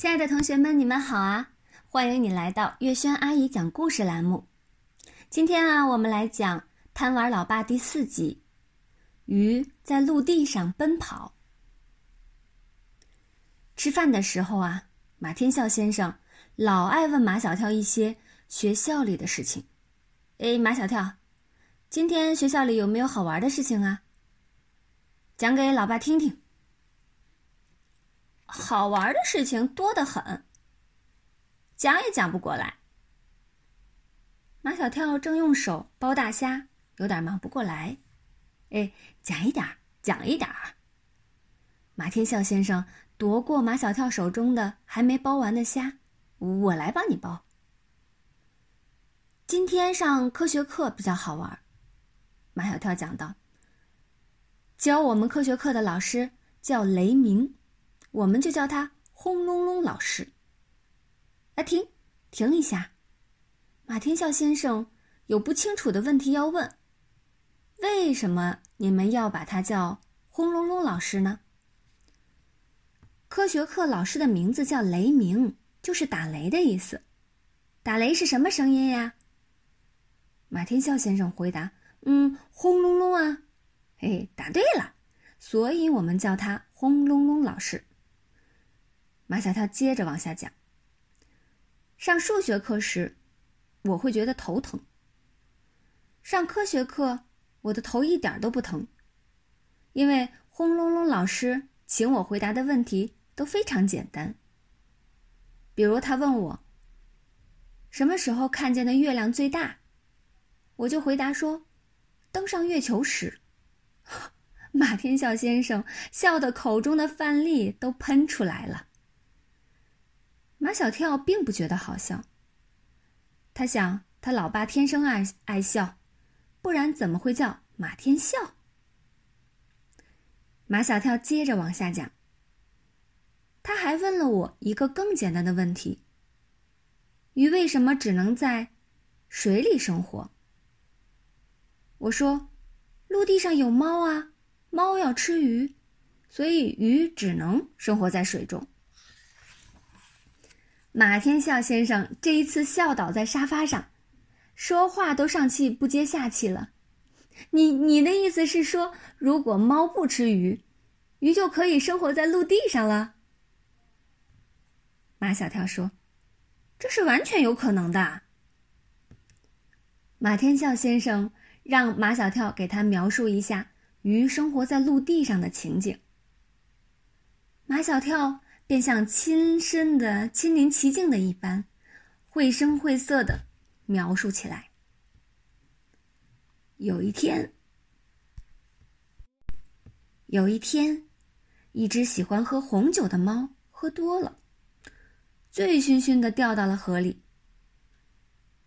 亲爱的同学们，你们好啊！欢迎你来到月轩阿姨讲故事栏目。今天啊，我们来讲《贪玩老爸》第四集：鱼在陆地上奔跑。吃饭的时候啊，马天笑先生老爱问马小跳一些学校里的事情。哎，马小跳，今天学校里有没有好玩的事情啊？讲给老爸听听。好玩的事情多得很，讲也讲不过来。马小跳正用手剥大虾，有点忙不过来。哎，讲一点儿，讲一点儿。马天笑先生夺过马小跳手中的还没剥完的虾，我来帮你剥。今天上科学课比较好玩，马小跳讲道。教我们科学课的老师叫雷鸣。我们就叫他轰隆隆老师。啊，停，停一下！马天笑先生有不清楚的问题要问。为什么你们要把他叫轰隆隆老师呢？科学课老师的名字叫雷鸣，就是打雷的意思。打雷是什么声音呀？马天笑先生回答：“嗯，轰隆隆啊！”嘿，答对了，所以我们叫他轰隆隆老师。马小跳接着往下讲。上数学课时，我会觉得头疼。上科学课，我的头一点都不疼，因为轰隆隆老师请我回答的问题都非常简单。比如他问我，什么时候看见的月亮最大，我就回答说，登上月球时。马天笑先生笑得口中的饭粒都喷出来了。马小跳并不觉得好笑。他想，他老爸天生爱爱笑，不然怎么会叫马天笑？马小跳接着往下讲。他还问了我一个更简单的问题：鱼为什么只能在水里生活？我说，陆地上有猫啊，猫要吃鱼，所以鱼只能生活在水中。马天笑先生这一次笑倒在沙发上，说话都上气不接下气了。你你的意思是说，如果猫不吃鱼，鱼就可以生活在陆地上了？马小跳说：“这是完全有可能的。”马天笑先生让马小跳给他描述一下鱼生活在陆地上的情景。马小跳。便像亲身的亲临其境的一般，绘声绘色的描述起来。有一天，有一天，一只喜欢喝红酒的猫喝多了，醉醺醺的掉到了河里。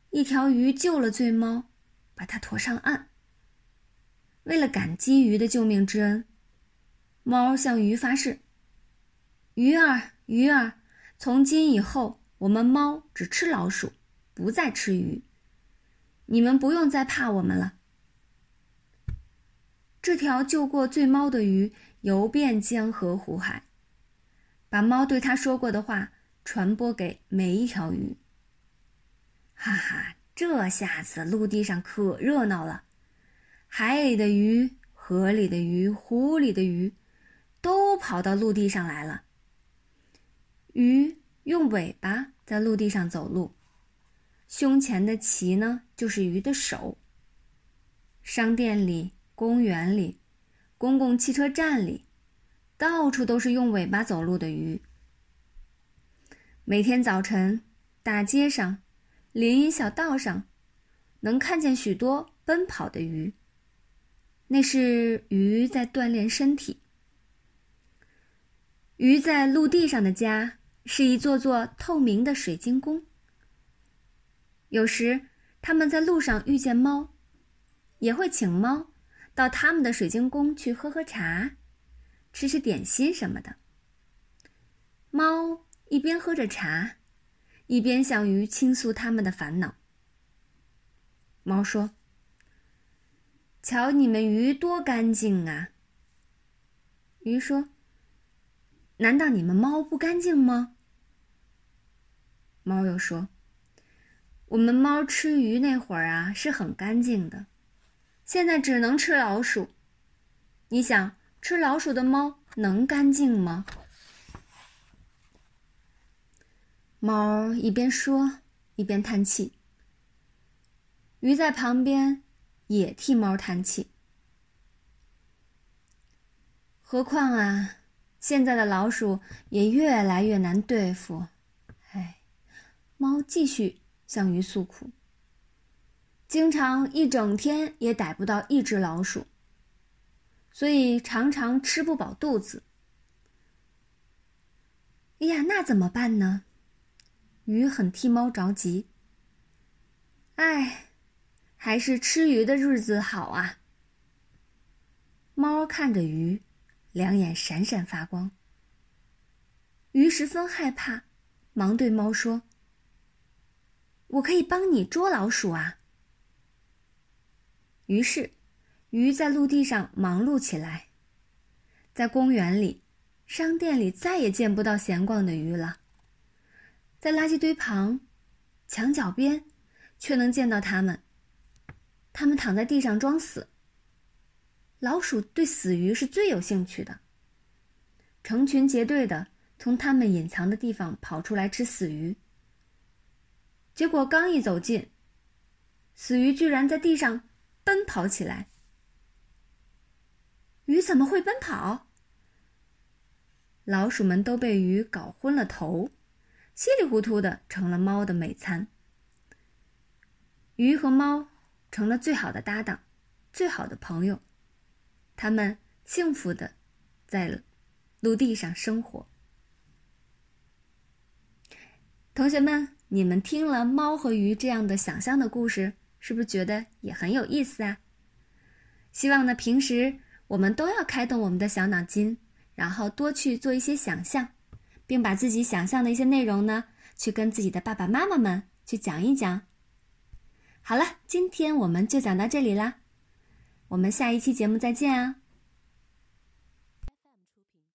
一条鱼救了醉猫，把它驮上岸。为了感激鱼的救命之恩，猫向鱼发誓。鱼儿，鱼儿，从今以后，我们猫只吃老鼠，不再吃鱼。你们不用再怕我们了。这条救过醉猫的鱼游遍江河湖海，把猫对他说过的话传播给每一条鱼。哈哈，这下子陆地上可热闹了，海里的鱼、河里的鱼、湖里的鱼，都跑到陆地上来了。鱼用尾巴在陆地上走路，胸前的鳍呢就是鱼的手。商店里、公园里、公共汽车站里，到处都是用尾巴走路的鱼。每天早晨，大街上、林荫小道上，能看见许多奔跑的鱼。那是鱼在锻炼身体。鱼在陆地上的家。是一座座透明的水晶宫。有时他们在路上遇见猫，也会请猫到他们的水晶宫去喝喝茶、吃吃点心什么的。猫一边喝着茶，一边向鱼倾诉他们的烦恼。猫说：“瞧你们鱼多干净啊！”鱼说。难道你们猫不干净吗？猫又说：“我们猫吃鱼那会儿啊，是很干净的，现在只能吃老鼠。你想，吃老鼠的猫能干净吗？”猫一边说，一边叹气。鱼在旁边也替猫叹气。何况啊，现在的老鼠也越来越难对付。哎，猫继续向鱼诉苦。经常一整天也逮不到一只老鼠，所以常常吃不饱肚子。哎呀，那怎么办呢？鱼很替猫着急。哎，还是吃鱼的日子好啊！猫看着鱼，两眼闪闪发光。鱼十分害怕，忙对猫说：“我可以帮你捉老鼠啊！”于是，鱼在陆地上忙碌起来。在公园里、商店里，再也见不到闲逛的鱼了。在垃圾堆旁、墙角边，却能见到它们。它们躺在地上装死。老鼠对死鱼是最有兴趣的，成群结队的从它们隐藏的地方跑出来吃死鱼。结果刚一走近，死鱼居然在地上奔跑起来。鱼怎么会奔跑？老鼠们都被鱼搞昏了头。稀里糊涂的成了猫的美餐。鱼和猫成了最好的搭档，最好的朋友，他们幸福的在陆地上生活。同学们，你们听了猫和鱼这样的想象的故事，是不是觉得也很有意思啊？希望呢，平时我们都要开动我们的小脑筋，然后多去做一些想象。并把自己想象的一些内容呢，去跟自己的爸爸妈妈们去讲一讲。好了，今天我们就讲到这里啦，我们下一期节目再见啊。